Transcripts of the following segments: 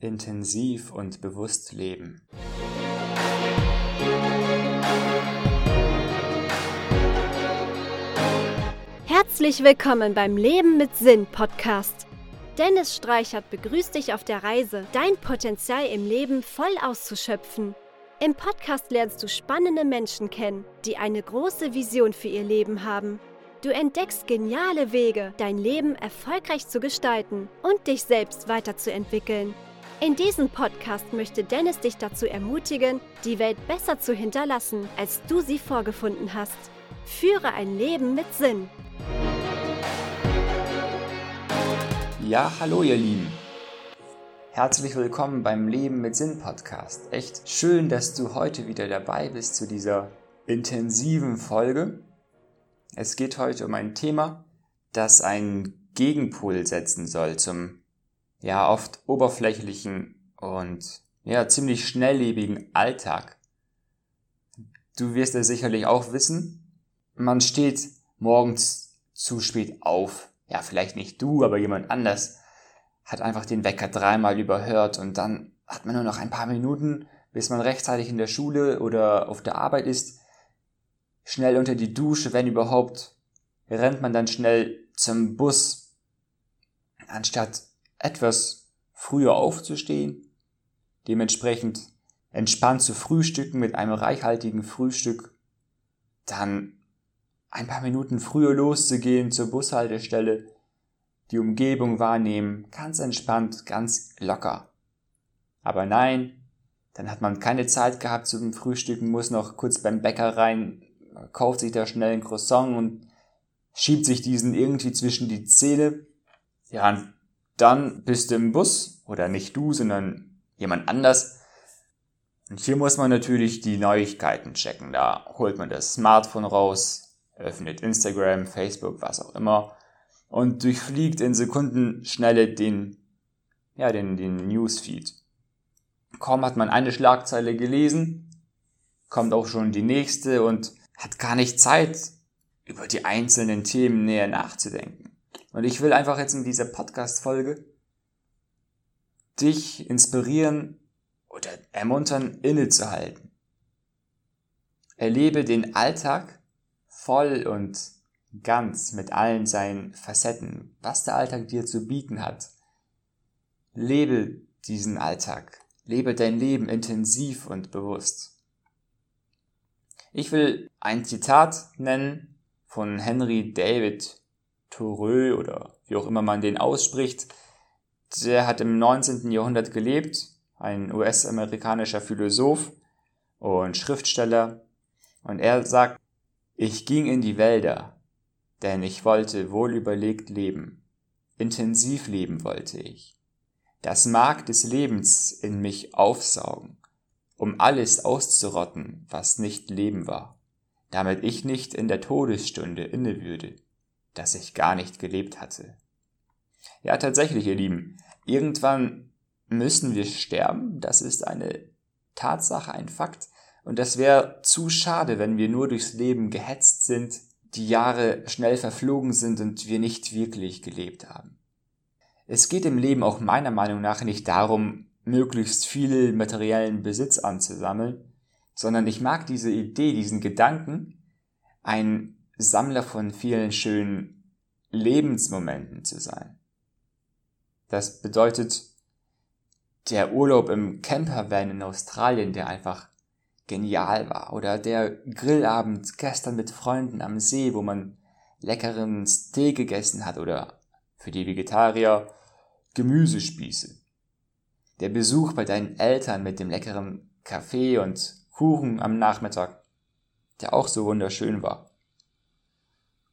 intensiv und bewusst leben. Herzlich willkommen beim Leben mit Sinn Podcast. Dennis Streichert begrüßt dich auf der Reise, dein Potenzial im Leben voll auszuschöpfen. Im Podcast lernst du spannende Menschen kennen, die eine große Vision für ihr Leben haben. Du entdeckst geniale Wege, dein Leben erfolgreich zu gestalten und dich selbst weiterzuentwickeln. In diesem Podcast möchte Dennis dich dazu ermutigen, die Welt besser zu hinterlassen, als du sie vorgefunden hast. Führe ein Leben mit Sinn. Ja, hallo ihr Lieben. Herzlich willkommen beim Leben mit Sinn Podcast. Echt schön, dass du heute wieder dabei bist zu dieser intensiven Folge. Es geht heute um ein Thema, das einen Gegenpol setzen soll zum ja oft oberflächlichen und ja ziemlich schnelllebigen Alltag. Du wirst es sicherlich auch wissen. Man steht morgens zu spät auf. Ja, vielleicht nicht du, aber jemand anders hat einfach den Wecker dreimal überhört und dann hat man nur noch ein paar Minuten, bis man rechtzeitig in der Schule oder auf der Arbeit ist. Schnell unter die Dusche, wenn überhaupt, rennt man dann schnell zum Bus, anstatt etwas früher aufzustehen, dementsprechend entspannt zu frühstücken mit einem reichhaltigen Frühstück, dann ein paar Minuten früher loszugehen zur Bushaltestelle, die Umgebung wahrnehmen, ganz entspannt, ganz locker. Aber nein, dann hat man keine Zeit gehabt zum Frühstücken, muss noch kurz beim Bäcker rein, kauft sich da schnell ein Croissant und schiebt sich diesen irgendwie zwischen die Zähne. Ja, dann bist du im Bus, oder nicht du, sondern jemand anders. Und hier muss man natürlich die Neuigkeiten checken. Da holt man das Smartphone raus, öffnet Instagram, Facebook, was auch immer und durchfliegt in Sekundenschnelle den, ja, den, den Newsfeed. Kaum hat man eine Schlagzeile gelesen, kommt auch schon die nächste und hat gar nicht Zeit, über die einzelnen Themen näher nachzudenken. Und ich will einfach jetzt in dieser Podcast-Folge dich inspirieren oder ermuntern, innezuhalten. Erlebe den Alltag voll und ganz mit allen seinen Facetten, was der Alltag dir zu bieten hat. Lebe diesen Alltag, lebe dein Leben intensiv und bewusst. Ich will ein Zitat nennen von Henry David Thoreau oder wie auch immer man den ausspricht. Der hat im 19. Jahrhundert gelebt, ein US-amerikanischer Philosoph und Schriftsteller. Und er sagt, ich ging in die Wälder, denn ich wollte wohlüberlegt leben. Intensiv leben wollte ich. Das Mark des Lebens in mich aufsaugen, um alles auszurotten, was nicht Leben war, damit ich nicht in der Todesstunde inne würde, dass ich gar nicht gelebt hatte. Ja, tatsächlich, ihr Lieben, irgendwann müssen wir sterben, das ist eine Tatsache, ein Fakt, und das wäre zu schade, wenn wir nur durchs Leben gehetzt sind, die Jahre schnell verflogen sind und wir nicht wirklich gelebt haben. Es geht im Leben auch meiner Meinung nach nicht darum, möglichst viel materiellen Besitz anzusammeln, sondern ich mag diese Idee, diesen Gedanken, ein Sammler von vielen schönen Lebensmomenten zu sein. Das bedeutet, der Urlaub im Campervan in Australien, der einfach genial war. Oder der Grillabend gestern mit Freunden am See, wo man leckeren Steak gegessen hat. Oder für die Vegetarier Gemüsespieße. Der Besuch bei deinen Eltern mit dem leckeren Kaffee und Kuchen am Nachmittag, der auch so wunderschön war.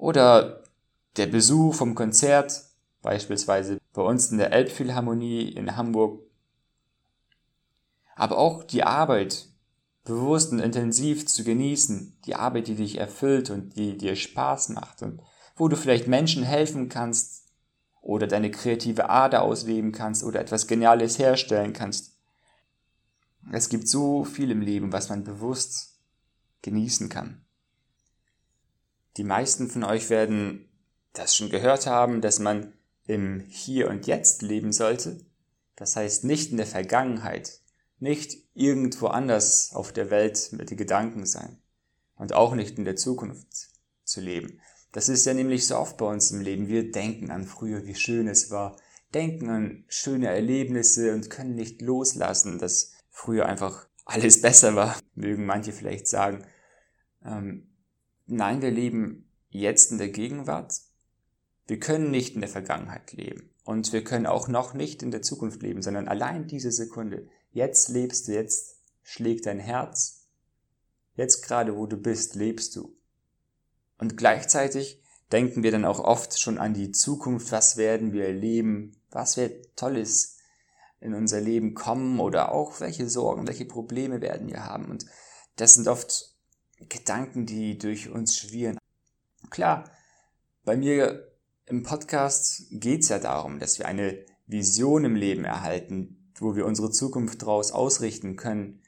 Oder der Besuch vom Konzert, beispielsweise bei uns in der Elbphilharmonie in Hamburg. Aber auch die Arbeit bewusst und intensiv zu genießen, die Arbeit, die dich erfüllt und die dir Spaß macht und wo du vielleicht Menschen helfen kannst oder deine kreative Ader ausleben kannst oder etwas Geniales herstellen kannst. Es gibt so viel im Leben, was man bewusst genießen kann. Die meisten von euch werden das schon gehört haben, dass man im Hier und Jetzt leben sollte. Das heißt nicht in der Vergangenheit, nicht irgendwo anders auf der Welt mit den Gedanken sein und auch nicht in der Zukunft zu leben. Das ist ja nämlich so oft bei uns im Leben. Wir denken an früher, wie schön es war, denken an schöne Erlebnisse und können nicht loslassen, dass früher einfach alles besser war, mögen manche vielleicht sagen. Ähm, nein, wir leben jetzt in der Gegenwart. Wir können nicht in der Vergangenheit leben. Und wir können auch noch nicht in der Zukunft leben, sondern allein diese Sekunde. Jetzt lebst du, jetzt schlägt dein Herz. Jetzt gerade, wo du bist, lebst du. Und gleichzeitig denken wir dann auch oft schon an die Zukunft, was werden wir erleben, was wird Tolles in unser Leben kommen oder auch welche Sorgen, welche Probleme werden wir haben. Und das sind oft Gedanken, die durch uns schwirren. Klar, bei mir im Podcast geht es ja darum, dass wir eine Vision im Leben erhalten, wo wir unsere Zukunft daraus ausrichten können,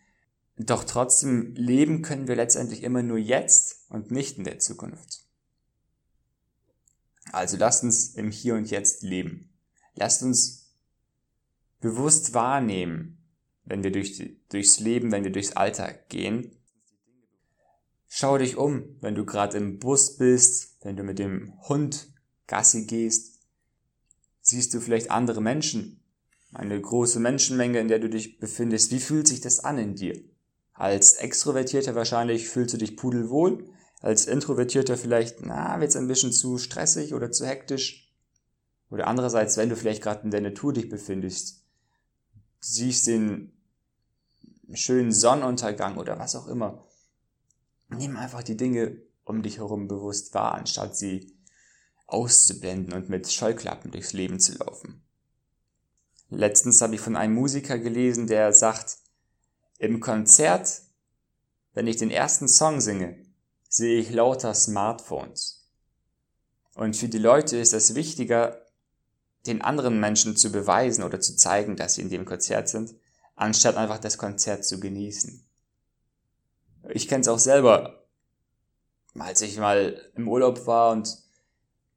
doch trotzdem leben können wir letztendlich immer nur jetzt und nicht in der Zukunft. Also lasst uns im Hier und Jetzt leben. Lasst uns bewusst wahrnehmen, wenn wir durch, durchs Leben, wenn wir durchs Alltag gehen. Schau dich um, wenn du gerade im Bus bist, wenn du mit dem Hund Gassi gehst. Siehst du vielleicht andere Menschen, eine große Menschenmenge, in der du dich befindest. Wie fühlt sich das an in dir? Als Extrovertierter wahrscheinlich fühlst du dich pudelwohl. Als Introvertierter vielleicht, na, wird's ein bisschen zu stressig oder zu hektisch. Oder andererseits, wenn du vielleicht gerade in der Natur dich befindest, siehst den schönen Sonnenuntergang oder was auch immer. Nimm einfach die Dinge um dich herum bewusst wahr, anstatt sie auszublenden und mit Scheuklappen durchs Leben zu laufen. Letztens habe ich von einem Musiker gelesen, der sagt, im Konzert, wenn ich den ersten Song singe, sehe ich lauter Smartphones. Und für die Leute ist es wichtiger, den anderen Menschen zu beweisen oder zu zeigen, dass sie in dem Konzert sind, anstatt einfach das Konzert zu genießen. Ich kenne es auch selber, als ich mal im Urlaub war und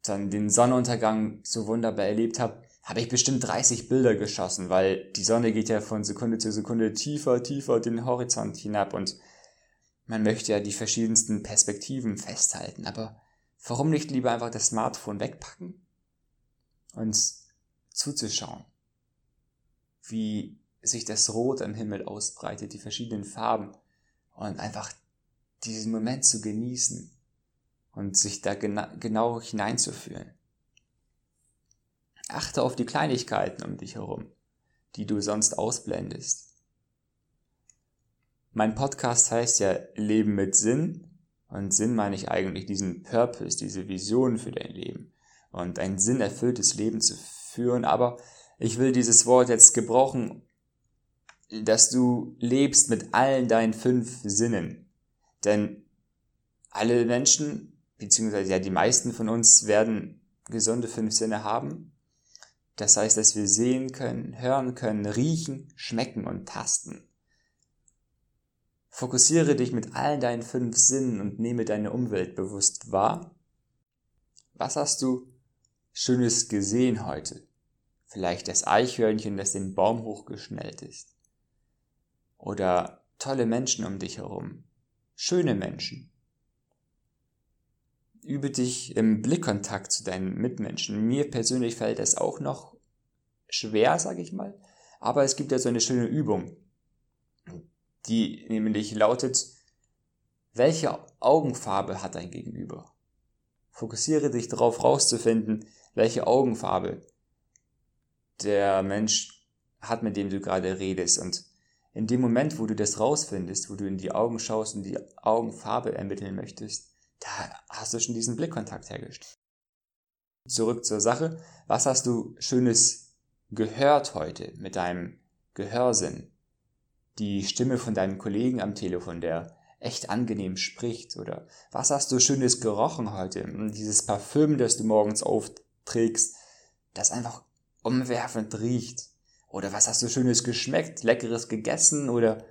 dann den Sonnenuntergang so wunderbar erlebt habe, habe ich bestimmt 30 Bilder geschossen, weil die Sonne geht ja von Sekunde zu Sekunde tiefer, tiefer den Horizont hinab und man möchte ja die verschiedensten Perspektiven festhalten. Aber warum nicht lieber einfach das Smartphone wegpacken und zuzuschauen, wie sich das Rot am Himmel ausbreitet, die verschiedenen Farben und einfach diesen Moment zu genießen und sich da gena genau hineinzufühlen. Achte auf die Kleinigkeiten um dich herum, die du sonst ausblendest. Mein Podcast heißt ja Leben mit Sinn und Sinn meine ich eigentlich diesen Purpose, diese Vision für dein Leben und ein sinnerfülltes Leben zu führen, aber ich will dieses Wort jetzt gebrauchen, dass du lebst mit allen deinen fünf Sinnen. Denn alle Menschen, beziehungsweise ja die meisten von uns werden gesunde fünf Sinne haben das heißt, dass wir sehen können, hören können, riechen, schmecken und tasten. Fokussiere dich mit all deinen fünf Sinnen und nehme deine Umwelt bewusst wahr. Was hast du Schönes gesehen heute? Vielleicht das Eichhörnchen, das den Baum hochgeschnellt ist. Oder tolle Menschen um dich herum. Schöne Menschen übe dich im Blickkontakt zu deinen Mitmenschen. Mir persönlich fällt es auch noch schwer, sage ich mal. Aber es gibt ja so eine schöne Übung, die nämlich lautet, welche Augenfarbe hat dein Gegenüber? Fokussiere dich darauf rauszufinden, welche Augenfarbe der Mensch hat, mit dem du gerade redest. Und in dem Moment, wo du das rausfindest, wo du in die Augen schaust und die Augenfarbe ermitteln möchtest, da hast du schon diesen Blickkontakt hergestellt. Zurück zur Sache. Was hast du Schönes gehört heute mit deinem Gehörsinn? Die Stimme von deinem Kollegen am Telefon, der echt angenehm spricht? Oder was hast du Schönes gerochen heute? Dieses Parfüm, das du morgens aufträgst, das einfach umwerfend riecht. Oder was hast du Schönes geschmeckt? Leckeres gegessen? Oder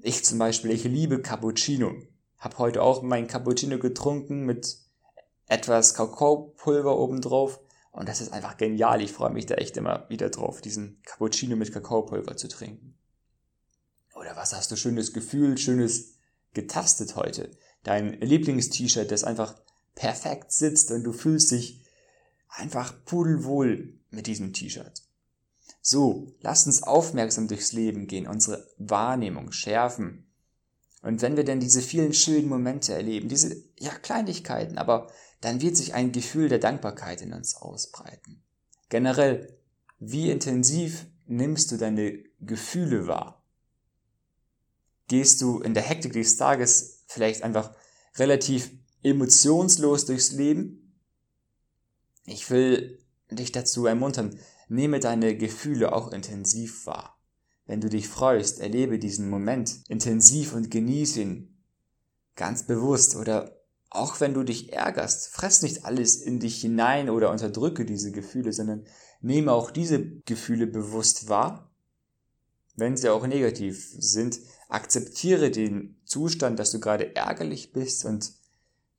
ich zum Beispiel, ich liebe Cappuccino. Hab heute auch mein Cappuccino getrunken mit etwas Kakaopulver obendrauf Und das ist einfach genial. Ich freue mich da echt immer wieder drauf, diesen Cappuccino mit Kakaopulver zu trinken. Oder was hast du schönes Gefühl, schönes getastet heute? Dein Lieblingst-T-Shirt, das einfach perfekt sitzt und du fühlst dich einfach pudelwohl mit diesem T-Shirt. So, lass uns aufmerksam durchs Leben gehen, unsere Wahrnehmung schärfen. Und wenn wir denn diese vielen schönen Momente erleben, diese ja Kleinigkeiten, aber dann wird sich ein Gefühl der Dankbarkeit in uns ausbreiten. Generell, wie intensiv nimmst du deine Gefühle wahr? Gehst du in der Hektik des Tages vielleicht einfach relativ emotionslos durchs Leben? Ich will dich dazu ermuntern, nehme deine Gefühle auch intensiv wahr. Wenn du dich freust, erlebe diesen Moment intensiv und genieße ihn ganz bewusst oder auch wenn du dich ärgerst, fress nicht alles in dich hinein oder unterdrücke diese Gefühle, sondern nehme auch diese Gefühle bewusst wahr. Wenn sie auch negativ sind, akzeptiere den Zustand, dass du gerade ärgerlich bist und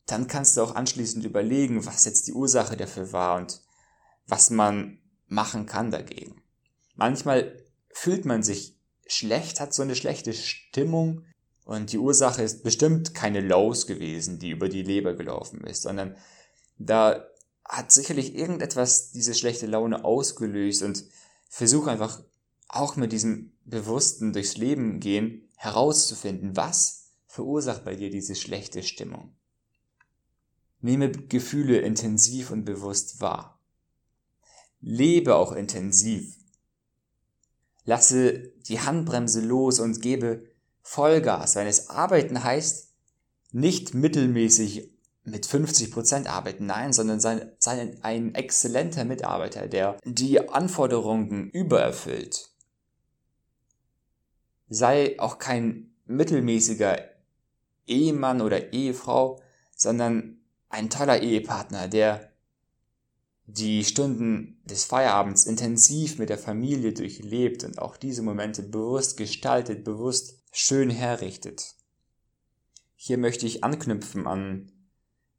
dann kannst du auch anschließend überlegen, was jetzt die Ursache dafür war und was man machen kann dagegen. Manchmal fühlt man sich schlecht, hat so eine schlechte Stimmung und die Ursache ist bestimmt keine Lows gewesen, die über die Leber gelaufen ist, sondern da hat sicherlich irgendetwas diese schlechte Laune ausgelöst und versuch einfach auch mit diesem bewussten durchs Leben gehen herauszufinden, was verursacht bei dir diese schlechte Stimmung. Nehme Gefühle intensiv und bewusst wahr. Lebe auch intensiv. Lasse die Handbremse los und gebe Vollgas, wenn es arbeiten heißt, nicht mittelmäßig mit 50 Prozent arbeiten, nein, sondern sei, sei ein exzellenter Mitarbeiter, der die Anforderungen übererfüllt. Sei auch kein mittelmäßiger Ehemann oder Ehefrau, sondern ein toller Ehepartner, der die Stunden des Feierabends intensiv mit der Familie durchlebt und auch diese Momente bewusst gestaltet, bewusst schön herrichtet. Hier möchte ich anknüpfen an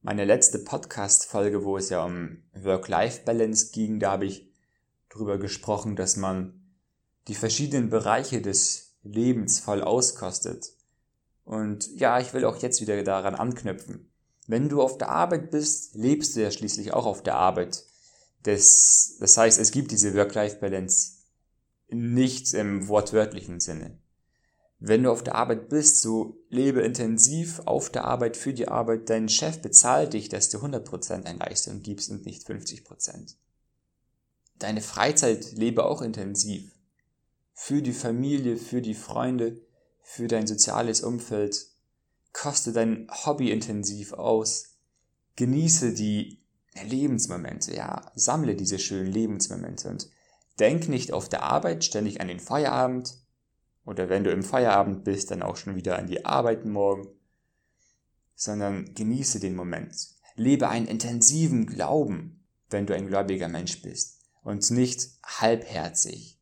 meine letzte Podcast-Folge, wo es ja um Work-Life-Balance ging. Da habe ich darüber gesprochen, dass man die verschiedenen Bereiche des Lebens voll auskostet. Und ja, ich will auch jetzt wieder daran anknüpfen. Wenn du auf der Arbeit bist, lebst du ja schließlich auch auf der Arbeit. Das, das heißt, es gibt diese Work-Life-Balance nicht im wortwörtlichen Sinne. Wenn du auf der Arbeit bist, so lebe intensiv auf der Arbeit für die Arbeit. Dein Chef bezahlt dich, dass du 100% an Leistung gibst und nicht 50%. Deine Freizeit lebe auch intensiv. Für die Familie, für die Freunde, für dein soziales Umfeld. Koste dein Hobby intensiv aus. Genieße die Lebensmomente, ja. Sammle diese schönen Lebensmomente und denk nicht auf der Arbeit ständig an den Feierabend, oder wenn du im Feierabend bist, dann auch schon wieder an die Arbeit morgen, sondern genieße den Moment. Lebe einen intensiven Glauben, wenn du ein gläubiger Mensch bist und nicht halbherzig.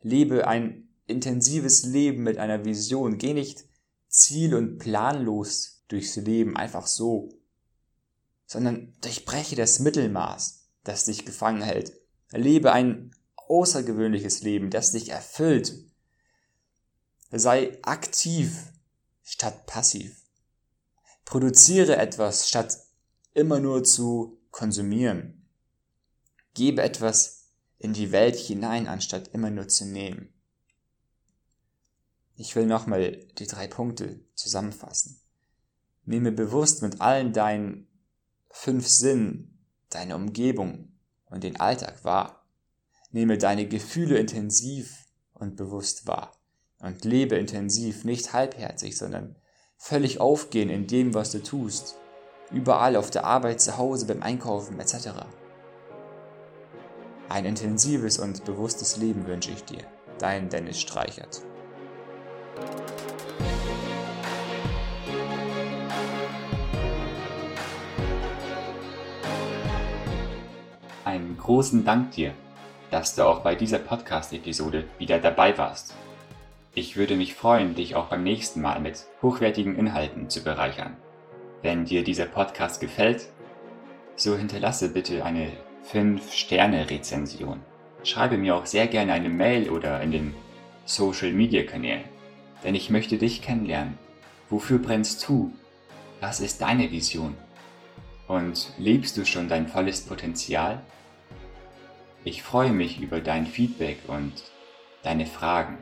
Lebe ein intensives Leben mit einer Vision. Geh nicht ziel- und planlos durchs Leben einfach so, sondern durchbreche das Mittelmaß, das dich gefangen hält. Lebe ein außergewöhnliches Leben, das dich erfüllt Sei aktiv statt passiv. Produziere etwas statt immer nur zu konsumieren. Gebe etwas in die Welt hinein, anstatt immer nur zu nehmen. Ich will nochmal die drei Punkte zusammenfassen. Nehme bewusst mit allen deinen fünf Sinnen deine Umgebung und den Alltag wahr. Nehme deine Gefühle intensiv und bewusst wahr und lebe intensiv, nicht halbherzig, sondern völlig aufgehen in dem, was du tust, überall auf der Arbeit, zu Hause, beim Einkaufen etc. Ein intensives und bewusstes Leben wünsche ich dir. Dein Dennis Streichert. Einen großen Dank dir, dass du auch bei dieser Podcast-Episode wieder dabei warst. Ich würde mich freuen, dich auch beim nächsten Mal mit hochwertigen Inhalten zu bereichern. Wenn dir dieser Podcast gefällt, so hinterlasse bitte eine 5-Sterne-Rezension. Schreibe mir auch sehr gerne eine Mail oder in den Social-Media-Kanälen, denn ich möchte dich kennenlernen. Wofür brennst du? Was ist deine Vision? Und lebst du schon dein volles Potenzial? Ich freue mich über dein Feedback und deine Fragen.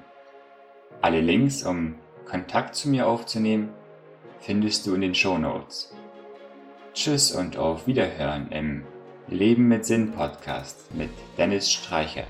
Alle Links, um Kontakt zu mir aufzunehmen, findest du in den Show Notes. Tschüss und auf Wiederhören im Leben mit Sinn Podcast mit Dennis Streichert.